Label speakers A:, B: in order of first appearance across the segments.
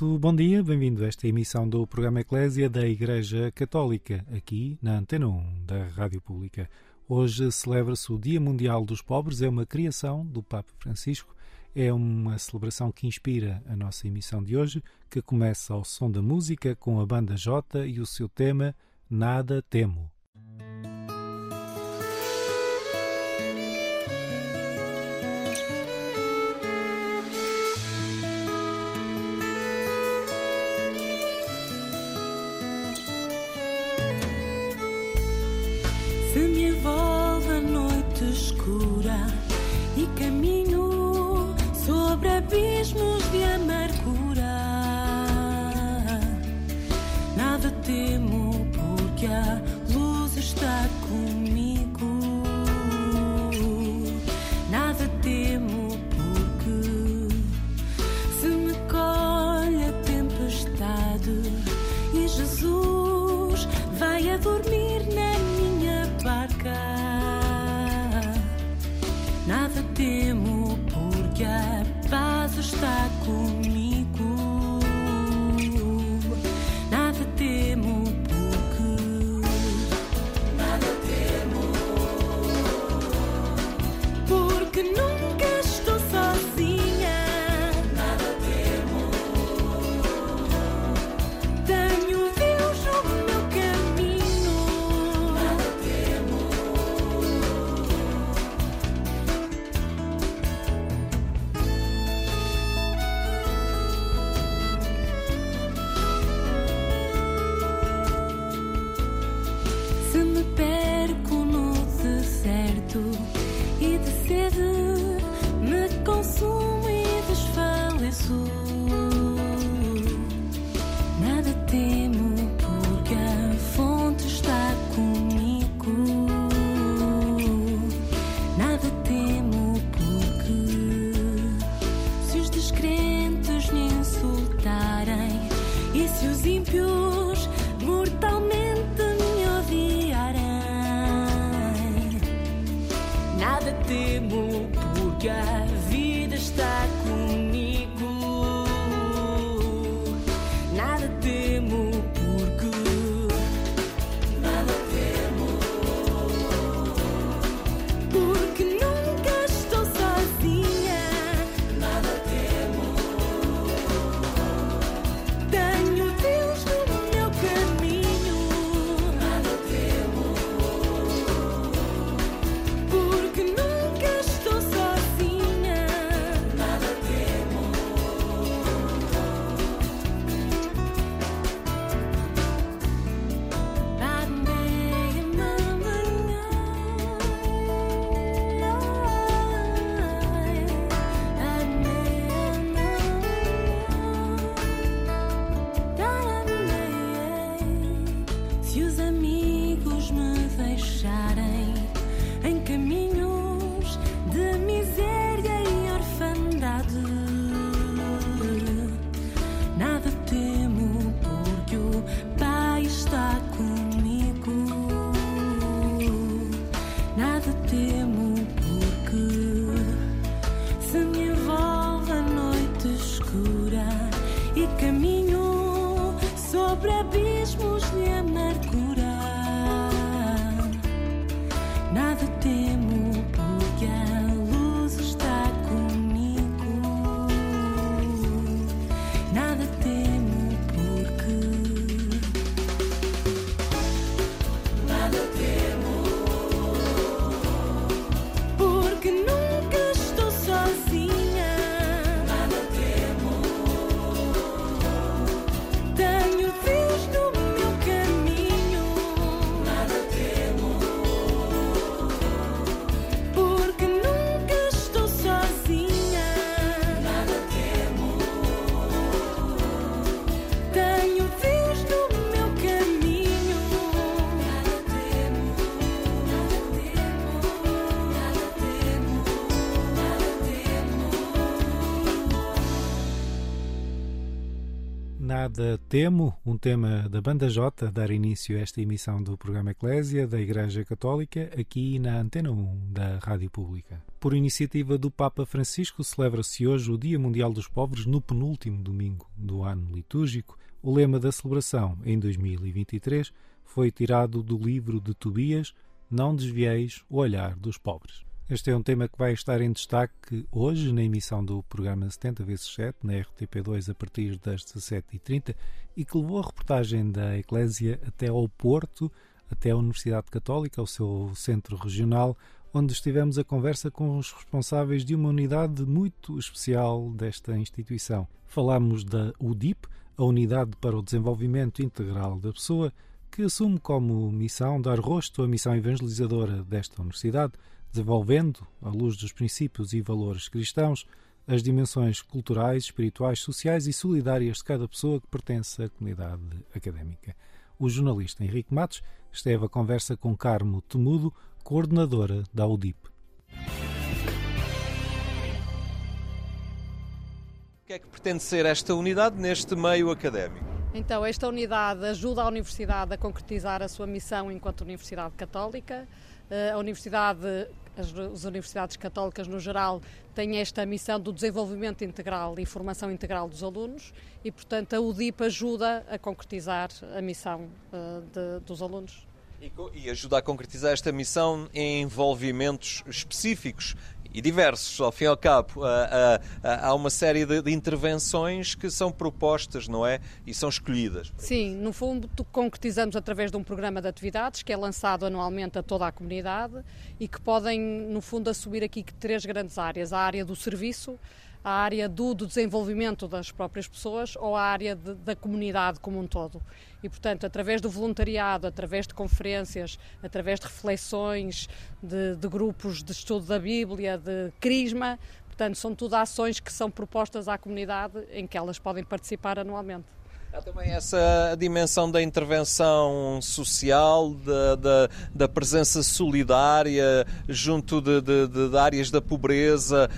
A: Muito bom dia, bem-vindo a esta emissão do programa Eclésia da Igreja Católica, aqui na Antena 1 da Rádio Pública. Hoje celebra-se o Dia Mundial dos Pobres, é uma criação do Papa Francisco, é uma celebração que inspira a nossa emissão de hoje, que começa ao som da música com a banda J e o seu tema Nada Temo.
B: escura e caminho sobre abismos de amargura. Nada temo porque a luz está comigo. Nada Temo,
A: um tema da Banda J, dar início a esta emissão do programa Eclésia da Igreja Católica, aqui na Antena 1 da Rádio Pública. Por iniciativa do Papa Francisco, celebra-se hoje o Dia Mundial dos Pobres no penúltimo domingo do ano litúrgico. O lema da celebração, em 2023, foi tirado do livro de Tobias, Não desvieis o olhar dos pobres. Este é um tema que vai estar em destaque hoje na emissão do programa 70 vezes 7 na RTP2 a partir das 17h30 e que levou a reportagem da Eclésia até ao Porto, até a Universidade Católica, ao seu centro regional, onde estivemos a conversa com os responsáveis de uma unidade muito especial desta instituição. Falámos da UDIP, a Unidade para o Desenvolvimento Integral da Pessoa, que assume como missão dar rosto à missão evangelizadora desta universidade, desenvolvendo, à luz dos princípios e valores cristãos, as dimensões culturais, espirituais, sociais e solidárias de cada pessoa que pertence à comunidade académica. O jornalista Henrique Matos esteve a conversa com Carmo Temudo, coordenadora da UDIP.
C: O que é que pretende ser esta unidade neste meio académico?
D: Então, esta unidade ajuda a Universidade a concretizar a sua missão enquanto Universidade Católica. Eh, A Universidade, as, as universidades católicas no geral, têm esta missão do desenvolvimento integral e formação integral dos alunos e, portanto, a UDIP ajuda a concretizar a missão eh, de- dos alunos.
C: E, e ajuda a concretizar esta missão em envolvimentos específicos e diversos, ao fim e ao cabo. Ah, ah, ah, há uma série de, de intervenções que são propostas, não é? E são escolhidas.
D: Sim, no fundo concretizamos através de um programa de atividades que é lançado anualmente a toda a comunidade e que podem, no fundo, assumir aqui três grandes áreas. A área do serviço, a área do, do desenvolvimento das próprias pessoas ou a área de- da comunidade como um todo. E, portanto, através do voluntariado, através de conferências, através de reflexões, de, de grupos de estudo da Bíblia, de crisma, portanto, são tudo ações que são propostas à comunidade em que elas podem participar anualmente.
C: Há também essa dimensão da intervenção social, da, da, da presença solidária junto de, de- de- áreas da pobreza,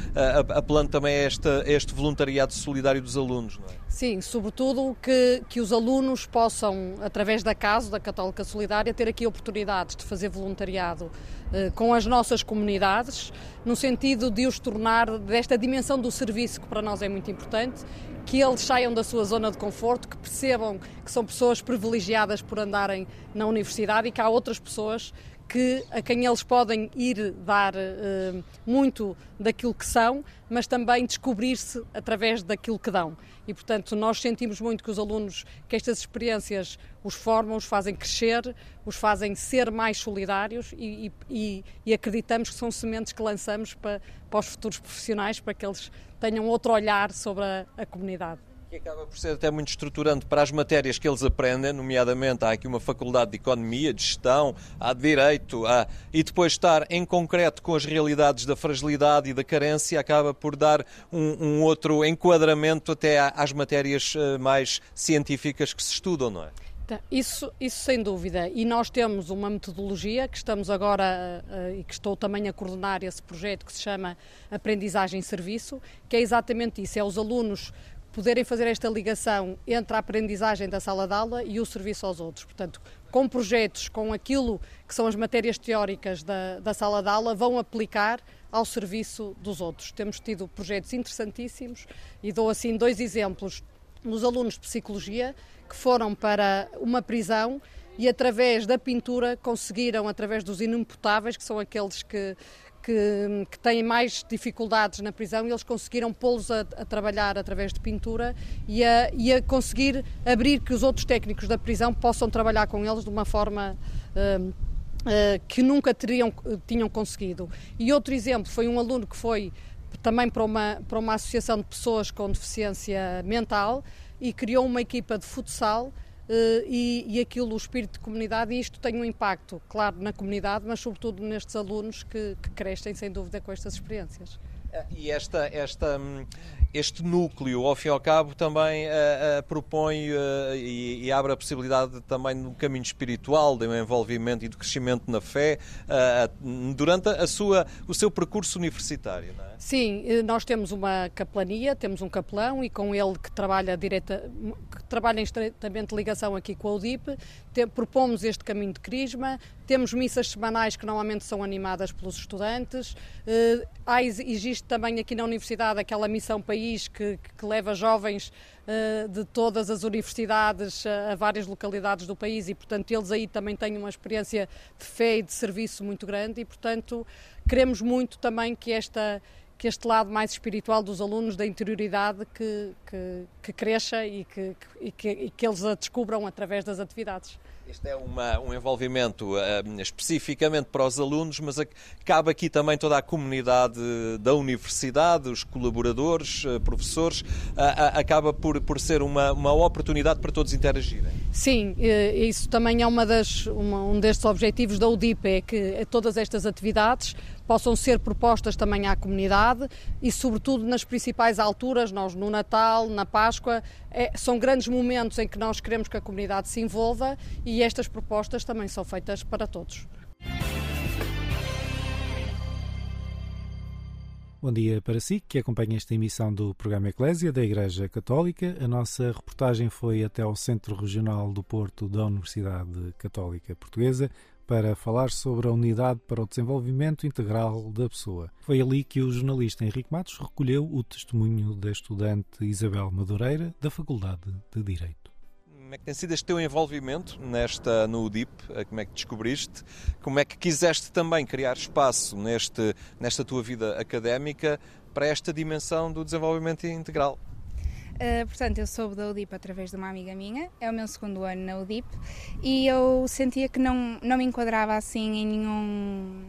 C: apelando também a esta- a este voluntariado solidário dos alunos, não é?
D: Sim, sobretudo que, que os alunos possam, através da CASO, da Católica Solidária, ter aqui oportunidades de fazer voluntariado eh, com as nossas comunidades, no sentido de os tornar desta dimensão do serviço, que para nós é muito importante, que eles saiam da sua zona de conforto, que percebam que são pessoas privilegiadas por andarem na universidade e que há outras pessoas que, a quem eles podem ir dar eh, muito daquilo que são, mas também descobrir-se através daquilo que dão. E, portanto, nós sentimos muito que os alunos, que estas experiências os formam, os fazem crescer, os fazem ser mais solidários e, e- e- acreditamos que são sementes que lançamos para, para os futuros profissionais, para que eles tenham outro olhar sobre a, a comunidade.
C: Que acaba por ser até muito estruturante para as matérias que eles aprendem, nomeadamente há aqui uma faculdade de economia, de gestão, há de direito, há, e depois estar em concreto com as realidades da fragilidade e da carência acaba por dar um, um outro enquadramento até às matérias eh, mais científicas que se estudam, não é?
D: Tá, Isso, isso sem dúvida. E nós temos uma metodologia que estamos agora eh, e que estou também a coordenar esse projeto que se chama Aprendizagem Serviço, que é exatamente isso: é os alunos poderem fazer esta ligação entre a aprendizagem da sala de aula e o serviço aos outros. Portanto, com projetos, com aquilo que são as matérias teóricas da, da sala de aula, vão aplicar ao serviço dos outros. Temos tido projetos interessantíssimos e dou assim dois exemplos nos alunos de psicologia que foram para uma prisão e através da pintura conseguiram, através dos inimputáveis, que são aqueles que, que, que têm mais dificuldades na prisão, eles conseguiram pô-los a, a trabalhar através de pintura e a, e a conseguir abrir que os outros técnicos da prisão possam trabalhar com eles de uma forma hum, eh, que nunca teriam, tinham conseguido. E outro exemplo foi um aluno que foi também para uma, para uma associação de pessoas com deficiência mental e criou uma equipa de futsal e, e aquilo, o espírito de comunidade, e isto tem um impacto, claro, na comunidade, mas sobretudo nestes alunos que, que crescem, sem dúvida, com estas experiências.
C: E esta, esta, hum, este núcleo, ao fim e ao cabo, também uh, uh, propõe uh, e, e, abre a possibilidade também de um caminho espiritual, de um envolvimento e de crescimento na fé durante a sua, o seu percurso universitário, não é?
D: Sim, nós temos uma caplania, temos um capelão e com ele que trabalha, direta, que trabalha em estreitamente ligação aqui com a UDIP, te, propomos este caminho de crisma, temos missas semanais que normalmente são animadas pelos estudantes, há, existe também aqui na Universidade aquela missão país que, que leva jovens uh, de todas as universidades a, a várias localidades do país e, portanto, eles aí também têm uma experiência de fé e de serviço muito grande e, portanto, queremos muito também que esta que este lado mais espiritual dos alunos, da interioridade, que, que, que cresça e que, que, e que eles a descubram através das atividades.
C: Este é uma, um envolvimento uh, especificamente para os alunos, mas cabe aqui também toda a comunidade da universidade, os colaboradores, uh, professores, uh, acaba por, por ser uma, uma oportunidade para todos interagirem.
D: Sim, isso também é uma das, uma, um destes objetivos da UDIP, é que todas estas atividades possam ser propostas também à comunidade e, sobretudo, nas principais alturas, nós no Natal, na Páscoa, é, são grandes momentos em que nós queremos que a comunidade se envolva e estas propostas também são feitas para todos.
A: Bom dia para si que acompanha esta emissão do programa Eclésia da Igreja Católica. A nossa reportagem foi até ao Centro Regional do Porto da Universidade Católica Portuguesa para falar sobre a Unidade para o Desenvolvimento Integral da Pessoa. Foi ali que o jornalista Henrique Matos recolheu o testemunho da estudante Isabel Madureira, da Faculdade de Direito.
C: Como é que tem sido este teu envolvimento nesta, no UDIP? Como é que descobriste? Como é que quiseste também criar espaço neste, nesta tua vida académica para esta dimensão do desenvolvimento integral?
E: Uh, portanto, eu soube da UDIP através de uma amiga minha, é o meu segundo ano na UDIP, e eu sentia que não, não me enquadrava assim em nenhum,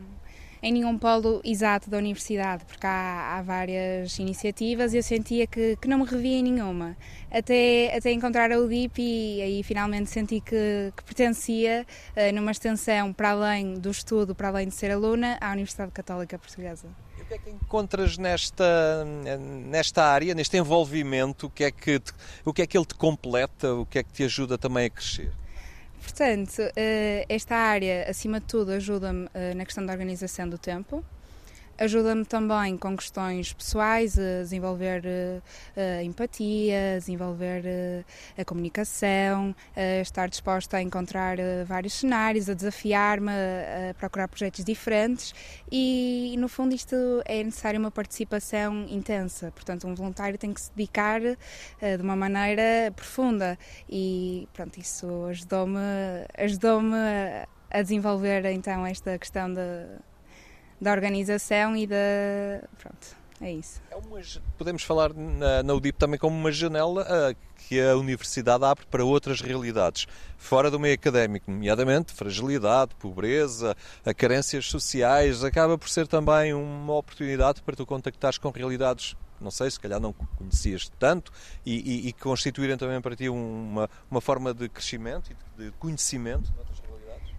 E: em nenhum polo exato da universidade, porque há, há várias iniciativas e eu sentia que, que não me revia em nenhuma, até, até encontrar a UDIP e aí finalmente senti que, que pertencia, uh, numa extensão para além do estudo, para além de ser aluna, à Universidade Católica Portuguesa
C: que é que encontras nesta, nesta área, neste envolvimento? O que, é que te, o que é que ele te completa? O que é que te ajuda também a crescer?
E: Portanto, eh, esta área, acima de tudo, ajuda-me eh, na questão da organização do tempo. Ajuda-me também com questões pessoais, a desenvolver eh, a empatia, a desenvolver eh, a comunicação, a estar disposta a encontrar eh, vários cenários, a desafiar-me, a procurar projetos diferentes e, no fundo, isto é necessário uma participação intensa. Portanto, um voluntário tem que se dedicar de uma maneira profunda e, pronto, isso ajudou-me ajudou a desenvolver então esta questão de da organização e da. Pronto, é isso.
C: É uma, podemos falar na, na UDIP também como uma janela uh, que a universidade abre para outras realidades, fora do meio académico, nomeadamente fragilidade, pobreza, carências sociais, acaba por ser também uma oportunidade para tu contactares com realidades não sei, se calhar não conhecias tanto e, e, e constituírem também para ti uma, uma forma de crescimento e de conhecimento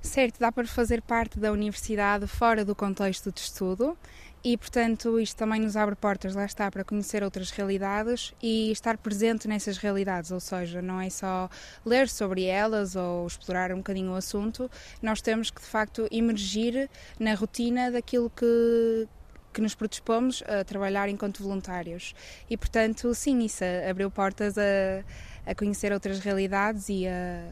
E: Certo, dá para fazer parte da universidade fora do contexto de estudo e, portanto, isto também nos abre portas, lá está, para conhecer outras realidades e estar presente nessas realidades, ou seja, não é só ler sobre elas ou explorar um bocadinho o assunto, nós temos que, de facto, emergir na rotina daquilo que, que nos predispomos a trabalhar enquanto voluntários. E, portanto, sim, isso abriu portas a, a conhecer outras realidades e a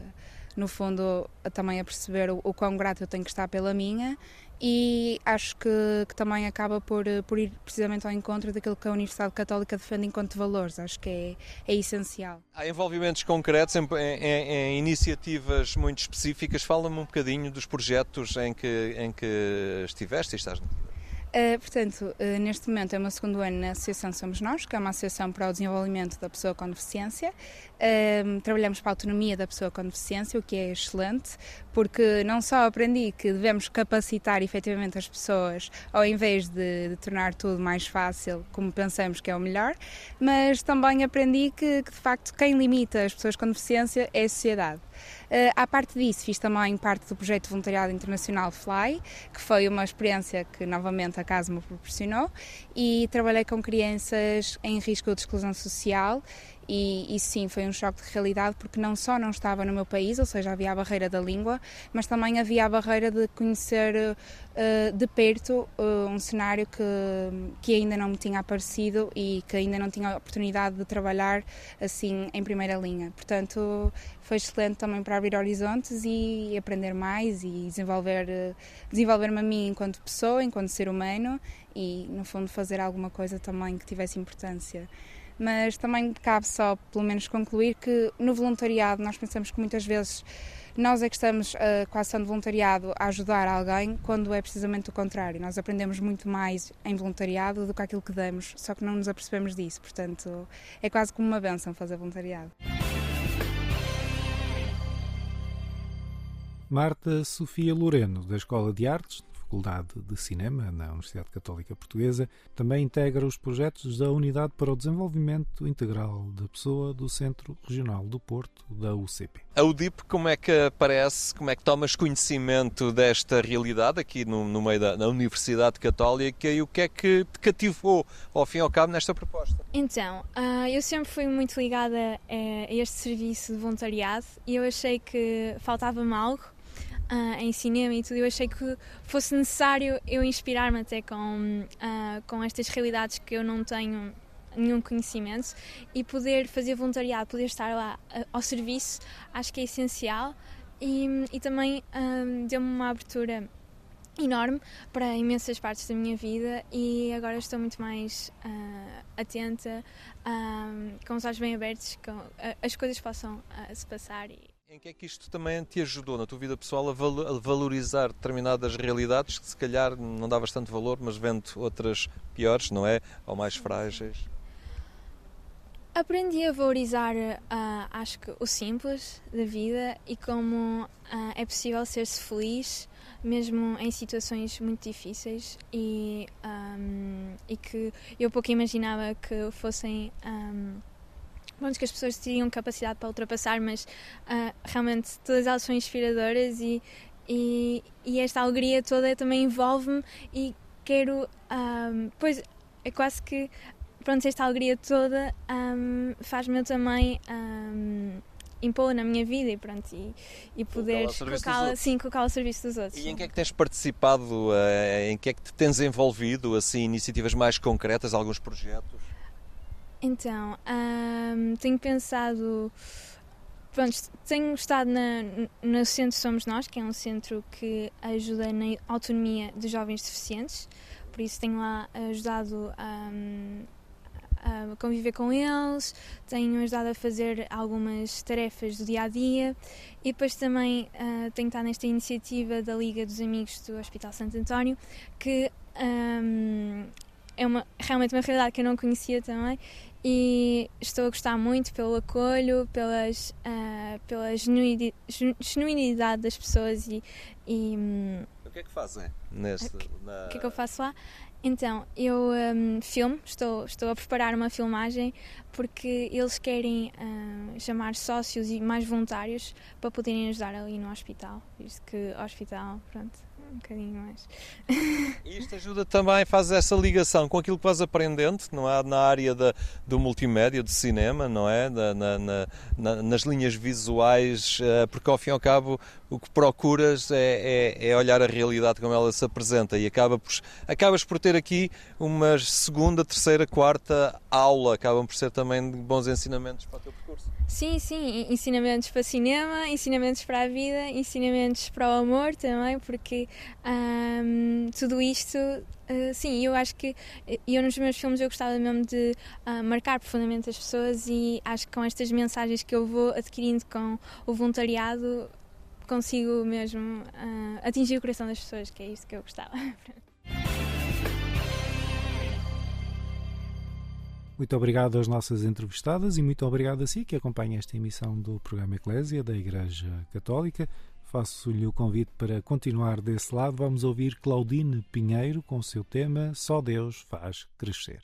E: no fundo, também a perceber o, o quão grato eu tenho que estar pela minha e acho que, que, também acaba por, por ir precisamente ao encontro daquilo que a Universidade Católica defende enquanto valores. Acho que é, é essencial.
C: Há envolvimentos concretos em, em, em iniciativas muito específicas. Fala-me um bocadinho dos projetos em que, em que estiveste e estás
E: Uh, portanto, uh, neste momento é o meu segundo ano na Associação Somos Nós, que é uma associação para o desenvolvimento da pessoa com deficiência. Uh, trabalhamos para a autonomia da pessoa com deficiência, o que é excelente, porque não só aprendi que devemos capacitar efetivamente as pessoas, ao invés de, de tornar tudo mais fácil, como pensamos que é o melhor, mas também aprendi que, que de facto quem limita as pessoas com deficiência é a sociedade. Uh, à parte disso, fiz também parte do projeto voluntariado internacional Fly, que foi uma experiência que novamente a casa me proporcionou, e trabalhei com crianças em risco de exclusão social e, e, sim, foi um choque de realidade porque não só não estava no meu país, ou seja, havia a barreira da língua, mas também havia a barreira de conhecer uh, de perto uh, um cenário que, que ainda não me tinha aparecido e que ainda não tinha a oportunidade de trabalhar assim em primeira linha. Portanto, foi excelente também para abrir horizontes e aprender mais e desenvolver, uh, desenvolver-me a mim enquanto pessoa, enquanto ser humano e, no fundo, fazer alguma coisa também que tivesse importância mas também cabe só, pelo menos, concluir que no voluntariado nós pensamos que muitas vezes nós é que estamos, uh, com a ação de voluntariado, a ajudar alguém, quando é precisamente o contrário. Nós aprendemos muito mais em voluntariado do que aquilo que damos, só que não nos apercebemos disso. Portanto, é quase como uma benção fazer voluntariado.
A: Marta Sofia Loreno, da Escola de Artes, Faculdade de Cinema na Universidade Católica Portuguesa, também integra os projetos da Unidade para o Desenvolvimento Integral da Pessoa do Centro Regional do Porto, da UCP.
C: A UDIP, como é que aparece, como é que tomas conhecimento desta realidade aqui no, no meio da Universidade Católica e o que é que te cativou, ao fim e ao cabo, nesta proposta?
F: Então, uh, eu sempre fui muito ligada a este serviço de voluntariado e eu achei que faltava-me algo uh, em cinema e tudo, eu achei que fosse necessário eu inspirar-me até com, uh, com estas realidades que eu não tenho nenhum conhecimento e poder fazer voluntariado, poder estar lá uh, ao serviço, acho que é essencial e, e também deu-me uma abertura enorme para imensas partes da minha vida e agora estou muito mais uh, atenta, com os olhos bem abertos, com uh, as coisas possam se passar e
C: em que é que isto também te ajudou na tua vida pessoal a valorizar determinadas realidades que se calhar não davas tanto valor, mas vendo outras piores, não é? Ou mais frágeis?
F: Aprendi a valorizar, uh, acho que, o simples da vida e como uh, é possível ser-se feliz mesmo em situações muito difíceis e, um, e que eu pouco imaginava que fossem. Um, pronto, que as pessoas teriam capacidade para ultrapassar, mas uh, realmente todas elas são inspiradoras e, e, e esta alegria toda também envolve-me e quero, um, pois é quase que, pronto, esta alegria toda um, faz-me também um, impô-la na minha vida e pronto, e, e poder colocá-la sim, colocá ao serviço dos outros.
C: E em que é que tens participado, em que é que te tens envolvido, assim, iniciativas mais concretas, alguns projetos?
F: Então, tenho pensado. Pronto, tenho estado na, no Centro Somos Nós, que é um centro que ajuda na autonomia dos jovens deficientes, por isso tenho lá ajudado a conviver com eles, tenho ajudado a fazer algumas tarefas do dia a dia e depois também uh, tenho estado nesta iniciativa da Liga dos Amigos do Hospital Santo António, que um, é uma, realmente uma realidade que eu não conhecia também e estou a gostar muito pelo acolho, pelas, uh, pela genuinidade das pessoas e, e
C: hum, o que é que fazem neste,
F: na... o que é que eu faço lá? Então, eu um, filmo, estou, estou a preparar uma filmagem porque eles querem uh, chamar sócios e mais voluntários para poderem ajudar ali no hospital, visto que hospital, pronto, um bocadinho mais.
C: E isto ajuda também, faz essa ligação com aquilo que vais aprendendo, não é? Na área da, do multimédia, do cinema, não é? Na, na, na, nas linhas visuais, eh, porque ao fim e ao cabo o que procuras é, é, é, olhar a realidade como ela se apresenta e acaba por, acabas por ter aqui uma segunda, terceira, quarta aula, acabam por ser também bons ensinamentos para o teu percurso.
F: Sim, sim, ensinamentos para cinema, ensinamentos para a vida, ensinamentos para o amor também, porque hum, tudo isto, uh, sim, eu acho que eu nos meus filmes eu gostava mesmo de uh, marcar profundamente as pessoas e acho que com estas mensagens que eu vou adquirindo com o voluntariado consigo mesmo uh, atingir o coração das pessoas, que é isso que eu gostava.
A: Muito obrigado às nossas entrevistadas e muito obrigado a si que acompanha esta emissão do programa Eclésia da Igreja Católica. Faço-lhe o convite para continuar desse lado. Vamos ouvir Claudine Pinheiro com o seu tema Só Deus faz crescer.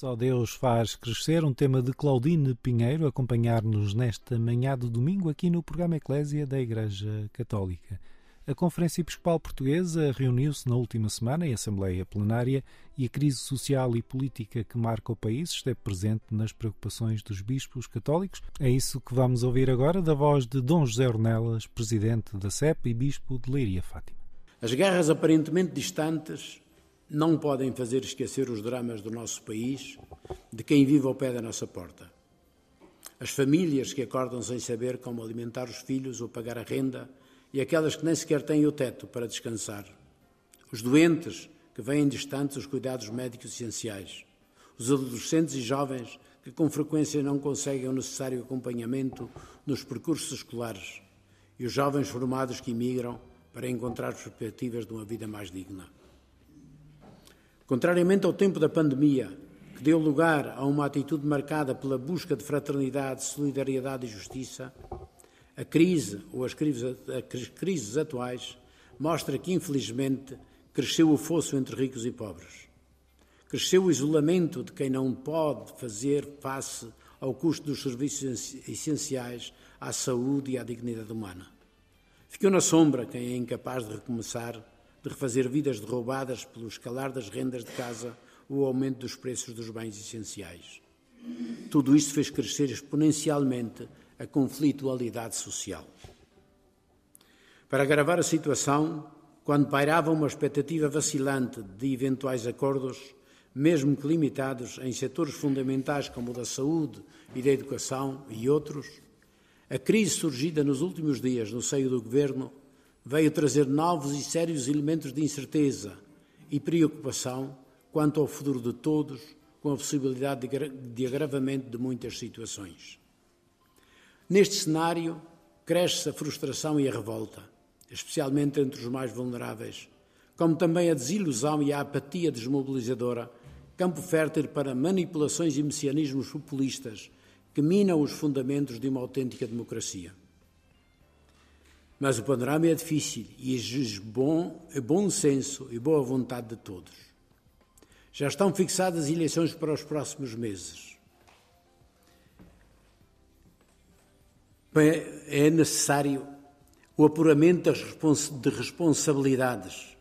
B: Só Deus faz crescer
A: um tema de Claudine Pinheiro, acompanhar-nos nesta manhã de domingo aqui no programa Eclésia da Igreja Católica. A Conferência Episcopal Portuguesa reuniu-se na última semana em Assembleia Plenária e a crise social e política que marca o país esteve presente nas preocupações dos bispos católicos. É isso que vamos ouvir agora da voz de Dom José Ornelas, presidente da CEP e bispo de Leiria Fátima.
G: As guerras aparentemente distantes não podem fazer esquecer os dramas do nosso país, de quem vive ao pé da nossa porta. As famílias que acordam sem saber como alimentar os filhos ou pagar a renda e aquelas que nem sequer têm o teto para descansar. Os doentes que vêm distantes os cuidados médicos essenciais. Os adolescentes e jovens que com frequência não conseguem o necessário acompanhamento nos percursos escolares. E os jovens formados que imigram para encontrar perspectivas de uma vida mais digna. Contrariamente ao tempo da pandemia, que deu lugar a uma atitude marcada pela busca de fraternidade, solidariedade e justiça, a crise ou as crises, atuais mostra que, infelizmente, cresceu o fosso entre ricos e pobres. Cresceu o isolamento de quem não pode fazer face ao custo dos serviços essenciais à saúde e à dignidade humana. Ficou na sombra quem é incapaz de recomeçar, de refazer vidas derrubadas pelo escalar das rendas de casa ou o aumento dos preços dos bens essenciais. Tudo isto fez crescer exponencialmente a conflitualidade social. Para agravar a situação, quando pairava uma expectativa vacilante de eventuais acordos, mesmo que limitados em setores fundamentais como o da saúde e da educação e outros, a crise surgida nos últimos dias no seio do governo veio trazer novos e sérios elementos de incerteza e preocupação quanto ao futuro de todos, com a possibilidade de agravamento de muitas situações. Neste cenário, cresce a frustração e a revolta, especialmente entre os mais vulneráveis, como também a desilusão e a apatia desmobilizadora, campo fértil para manipulações e messianismos populistas que minam os fundamentos de uma autêntica democracia. Mas o panorama é difícil e exige bom, bom senso e boa vontade de todos. Já estão fixadas eleições para os próximos meses. É necessário o apuramento de responsabilidades,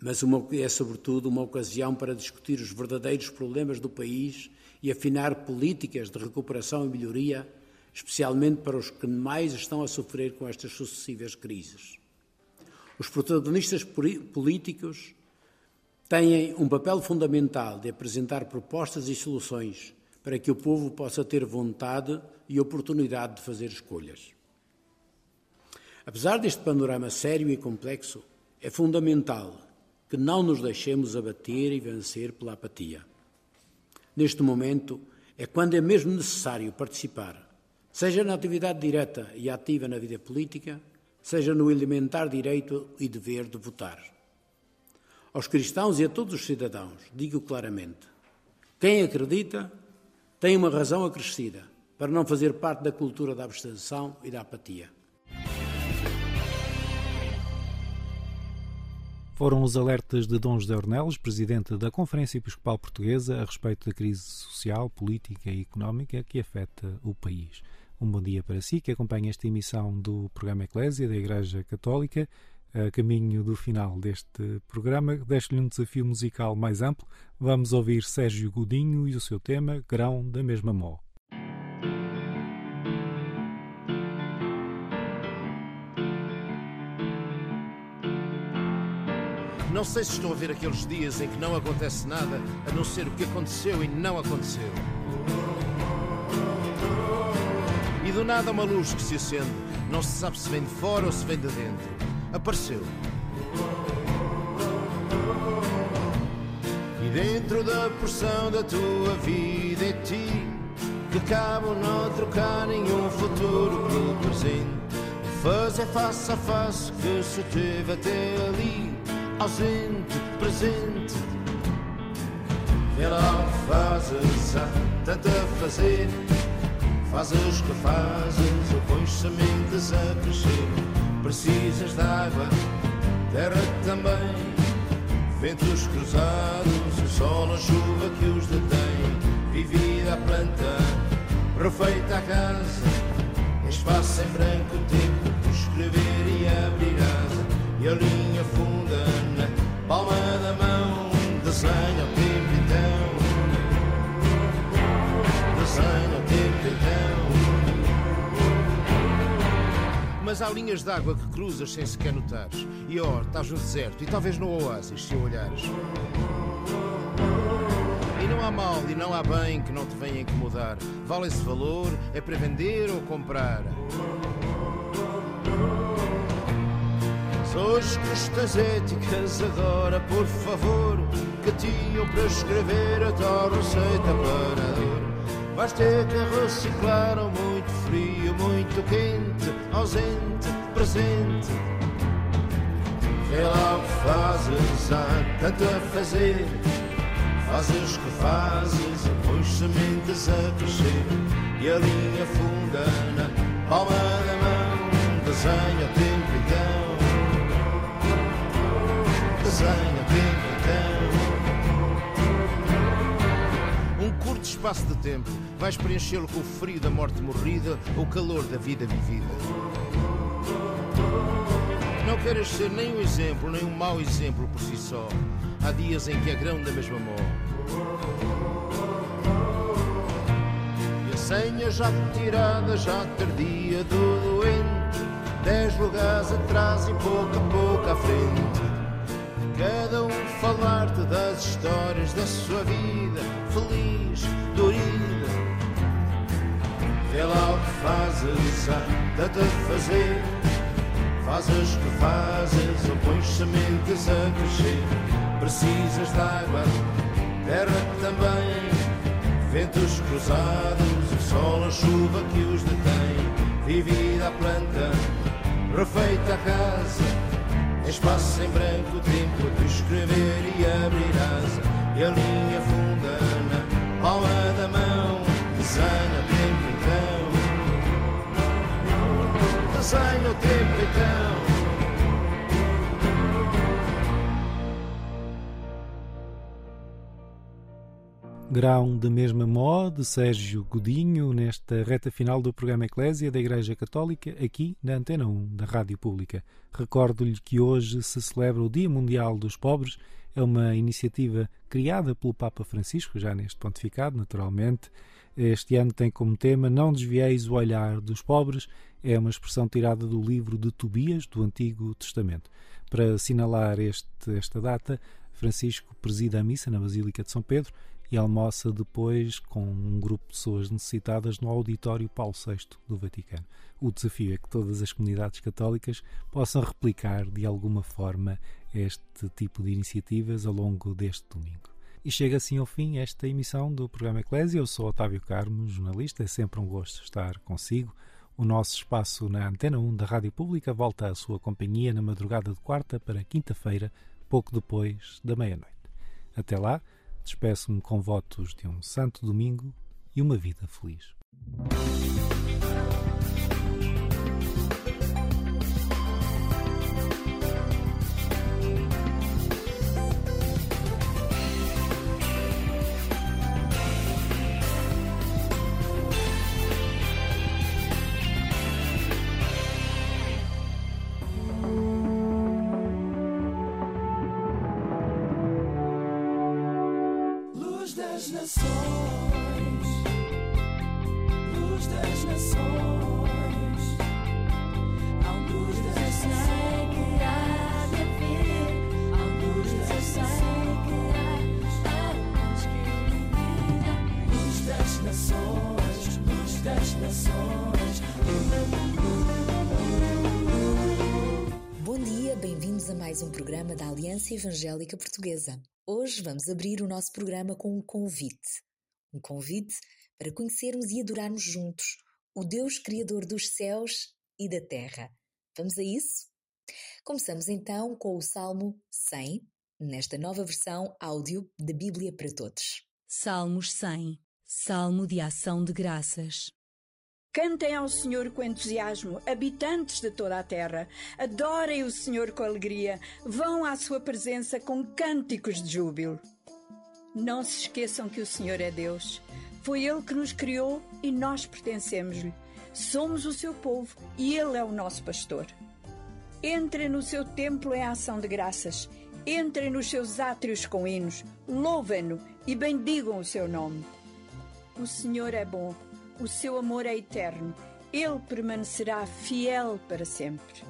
G: mas uma, é sobretudo uma ocasião para discutir os verdadeiros problemas do país e afinar políticas de recuperação e melhoria especialmente para os que mais estão a sofrer com estas sucessivas crises. Os protagonistas políticos têm um papel fundamental de apresentar propostas e soluções para que o povo possa ter vontade e oportunidade de fazer escolhas. Apesar deste panorama sério e complexo, é fundamental que não nos deixemos abater e vencer pela apatia. Neste momento é quando é mesmo necessário participar seja na atividade direta e ativa na vida política, seja no elementar direito e dever de votar. Aos cristãos e a todos os cidadãos, digo claramente: quem acredita tem uma razão acrescida para não fazer parte da cultura da abstenção e da apatia.
A: Foram os alertas de Dom José Ornelas, presidente da Conferência Episcopal Portuguesa, a respeito da crise social, política e económica que afeta o país. Um bom dia para si que acompanha esta emissão do programa Eclésia da Igreja Católica. A caminho do final deste programa, deixo-lhe um desafio musical mais amplo. Vamos ouvir Sérgio Godinho e o seu tema Grão da Mesma Mó.
H: Não sei se estou a ver aqueles dias em que não acontece nada a não ser o que aconteceu e não aconteceu. Do nada uma luz que se acende. Não se sabe se vem de fora ou se vem de dentro. Apareceu. E dentro da porção da tua vida é ti que cabe não trocar nenhum futuro pelo presente. Fazer face a face que se teve até ali, ausente, presente. Vê lá fazes, há tanto a fazer. Fazes que fazes, ou pões sementes a crescer. Precisas de água, terra também. Ventos cruzados, o sol, a chuva que os detém. Vivida a planta, refeita a casa. Espaço em branco, tempo por escrever e abrir asa. E a linha funda na palma da mão. Desenha Mas há linhas de água que cruzas sem sequer notares. E ó, estás no deserto e talvez no oásis, se olhares. E não há mal e não há bem que não te venha incomodar. Vale esse valor, é para vender ou comprar. Hoje questões éticas agora, por favor, que tinham para escrever a tal receita para a dor. Vais ter que reciclar muito frio, muito quente, ausente, presente. Vê lá o que fazes, há tanto a fazer. Fazes o que fazes, pões sementes a crescer. E a linha funda na palma da mão. Desenha o tempo então. Desenha espaço de tempo vais preenchê-lo com o frio da morte morrida ou o calor da vida vivida. Não queres ser nem um exemplo, nem um mau exemplo por si só. Há dias em que é grão da mesma mó. E a senha já tirada, já tardia do doente. Dez lugares atrás e pouco a pouco à frente. Cada um falar-te das histórias da sua vida, feliz, dorida. Vê lá o que fazes, há tanto a fazer. Fazes que fazes ou pões sementes a crescer. Precisas de água, terra também. Ventos cruzados, o sol, a chuva que os detém. Vivida a planta, refeita a casa. Espaço em branco, tempo de escrever e abrir asa. E a linha funda na palma da mão. Desenha tempo então. Desenha o tempo então.
A: Grão de mesma mó de Sérgio Godinho nesta reta final do programa Eclésia da Igreja Católica aqui na Antena 1 da Rádio Pública. Recordo-lhe que hoje se celebra o Dia Mundial dos Pobres. É uma iniciativa criada pelo Papa Francisco, já neste pontificado, naturalmente. Este ano tem como tema Não desvieis o olhar dos pobres. É uma expressão tirada do livro de Tobias, do Antigo Testamento. Para assinalar este, esta data, Francisco presida a missa na Basílica de São Pedro e almoça depois com um grupo de pessoas necessitadas no auditório Paulo VI do Vaticano. O desafio é que todas as comunidades católicas possam replicar de alguma forma este tipo de iniciativas ao longo deste domingo. E chega assim ao fim esta emissão do programa Eclésia. Eu sou Otávio Carmo, jornalista. É sempre um gosto estar consigo. O nosso espaço na Antena 1 da Rádio Pública volta à sua companhia na madrugada de quarta para quinta-feira, pouco depois da meia-noite. Até lá, despeço-me com votos de um santo domingo e uma vida feliz.
I: Evangélica Portuguesa. Hoje vamos abrir o nosso programa com um convite. Um convite para conhecermos e adorarmos juntos o Deus Criador dos céus e da terra. Vamos a isso? Começamos então com o Salmo 100, nesta nova versão áudio da Bíblia para Todos.
J: Salmos 100 Salmo de Ação de Graças.
K: Cantem ao Senhor com entusiasmo, habitantes de toda a terra. Adorem o Senhor com alegria. Vão à sua presença com cânticos de júbilo. Não se esqueçam que o Senhor é Deus. Foi Ele que nos criou e nós pertencemos-lhe. Somos o seu povo e Ele é o nosso pastor. Entrem no seu templo em ação de graças. Entrem nos seus átrios com hinos. Louvem-no e bendigam o seu nome. O Senhor é bom o seu amor é eterno. Ele permanecerá fiel para sempre.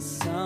L: sun.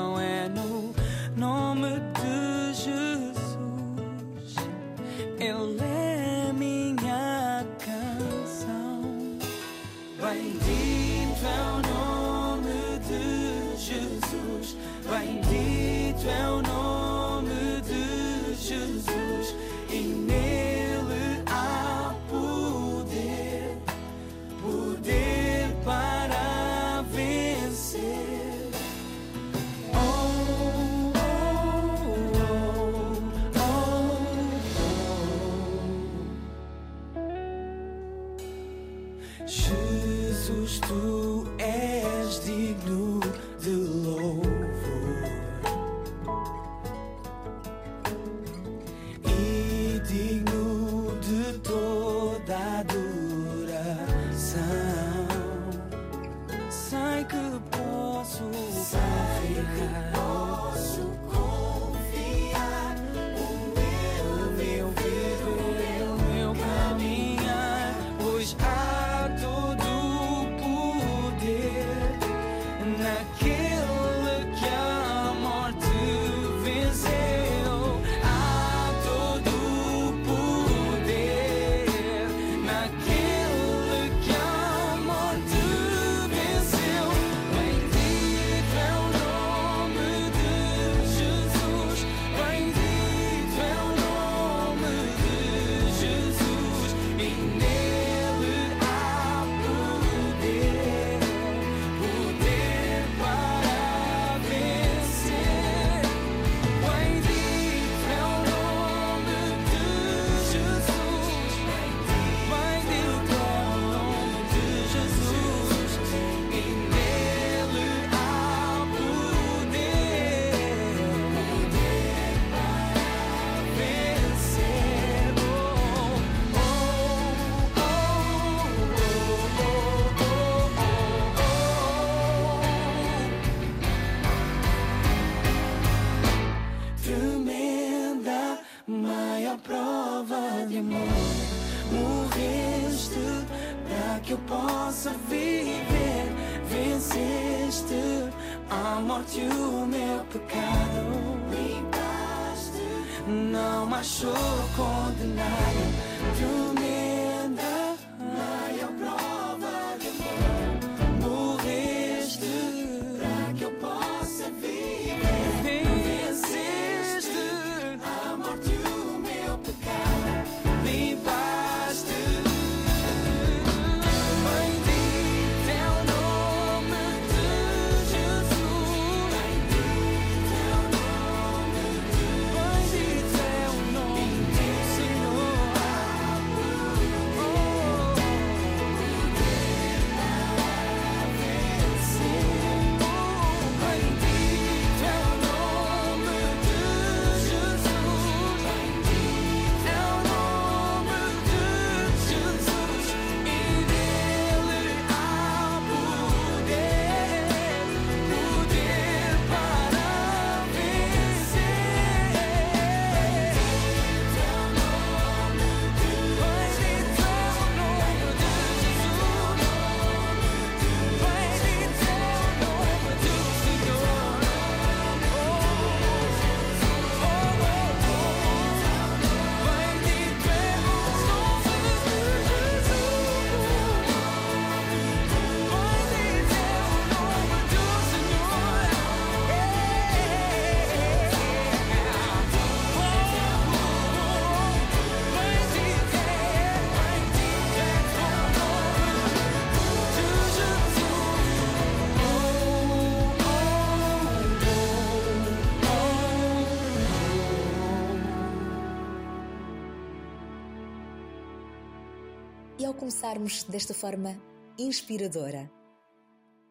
L: E
I: ao começarmos desta forma inspiradora,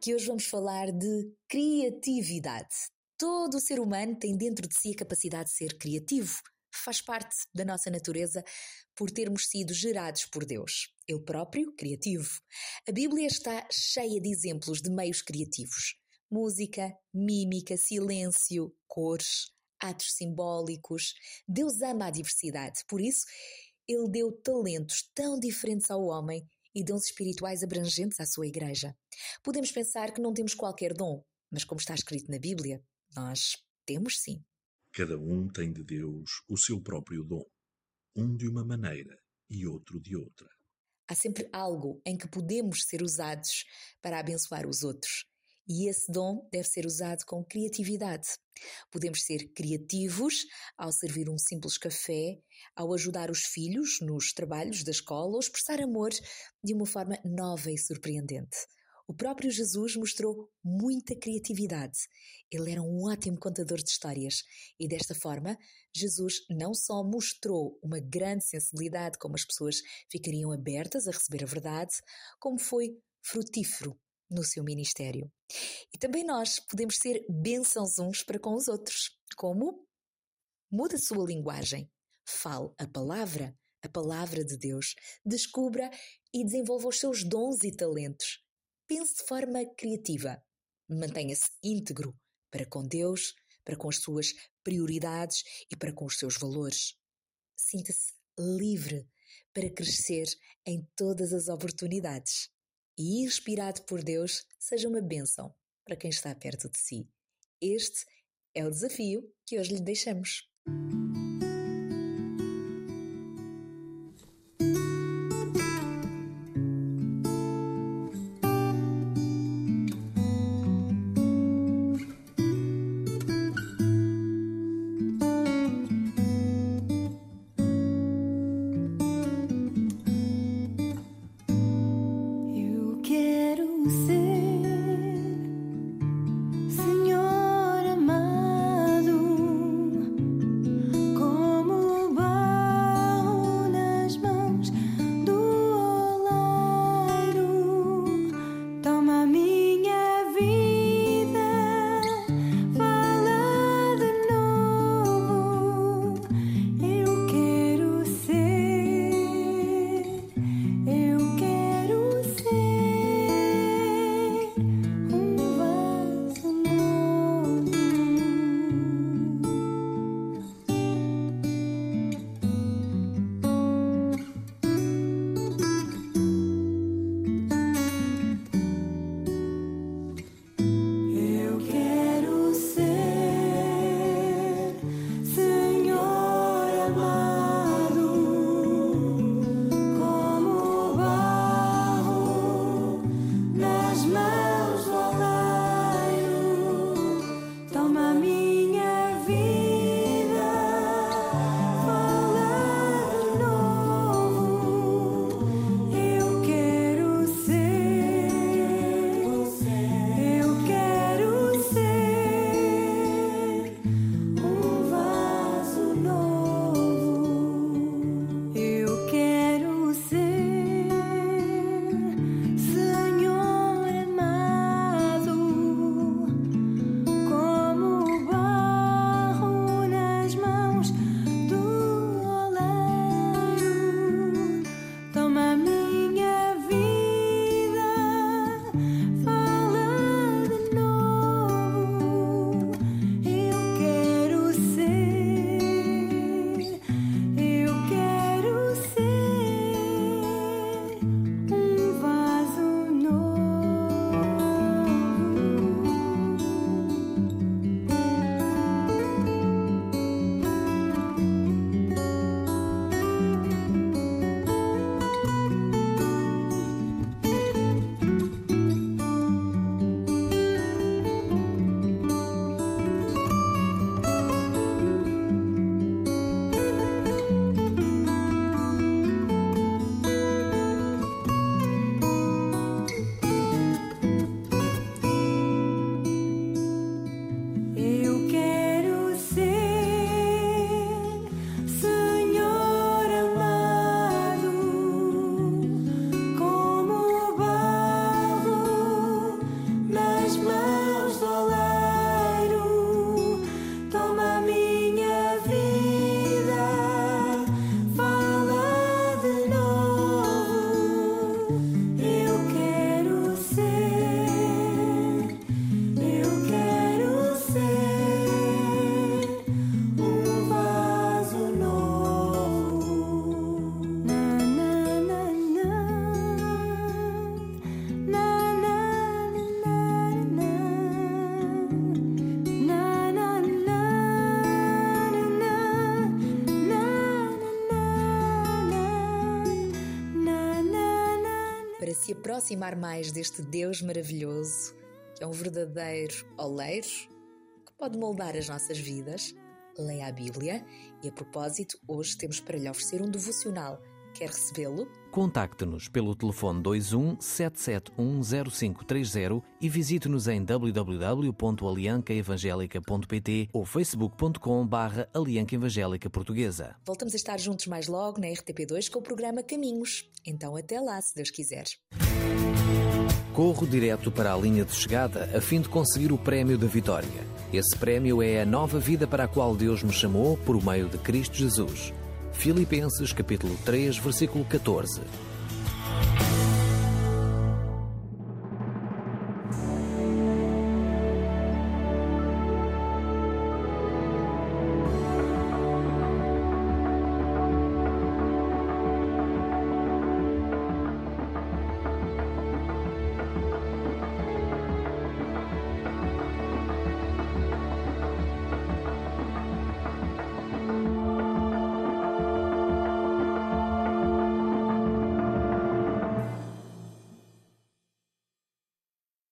I: que hoje vamos falar de criatividade. Todo o ser humano tem dentro de si a capacidade de ser criativo. Faz parte da nossa natureza por termos sido gerados por Deus. Ele próprio, criativo. A Bíblia está cheia de exemplos de meios criativos: música, mímica, silêncio, cores, atos simbólicos. Deus ama a diversidade, por isso, Ele deu talentos tão diferentes ao homem e dons espirituais abrangentes à sua igreja. Podemos pensar que não temos qualquer dom, mas como está escrito na Bíblia, nós temos sim.
M: Cada um tem de Deus o seu próprio dom, um de uma maneira e outro de outra.
I: Há sempre algo em que podemos ser usados para abençoar os outros. E esse dom deve ser usado com criatividade. Podemos ser criativos ao servir um simples café, ao ajudar os filhos nos trabalhos da escola ou expressar amor de uma forma nova e surpreendente. O próprio Jesus mostrou muita criatividade. Ele era um ótimo contador de histórias e desta forma, Jesus não só mostrou uma grande sensibilidade como as pessoas ficariam abertas a receber a verdade, como foi frutífero no seu ministério. E também nós podemos ser bênçãos uns para com os outros. Como? Muda a sua linguagem. Fale a palavra, a palavra de Deus. Descubra e desenvolva os seus dons e talentos. Pense de forma criativa. Mantenha-se íntegro para com Deus, para com as suas prioridades e para com os seus valores. Sinta-se livre para crescer em todas as oportunidades. E inspirado por Deus, seja uma bênção para quem está perto de si. Este é o desafio que hoje lhe deixamos. Aproximar mais deste Deus maravilhoso, que é um verdadeiro oleiro, que pode moldar as nossas vidas, leia a Bíblia e, a propósito, hoje temos para lhe oferecer um devocional. Quer recebê-lo?
N: Contacte-nos pelo telefone 21 7710530 e visite-nos em www.aliancaevangelica.pt ou facebook.com barra Alianca Evangélica Portuguesa.
I: Voltamos a estar juntos mais logo na RTP2 com o programa Caminhos. Então até lá, se Deus quiser.
N: Corro direto para a linha de chegada a fim de conseguir o prémio da vitória. Esse prémio é a nova vida para a qual Deus me chamou por meio de Cristo Jesus. Filipenses capítulo 3, versículo 14.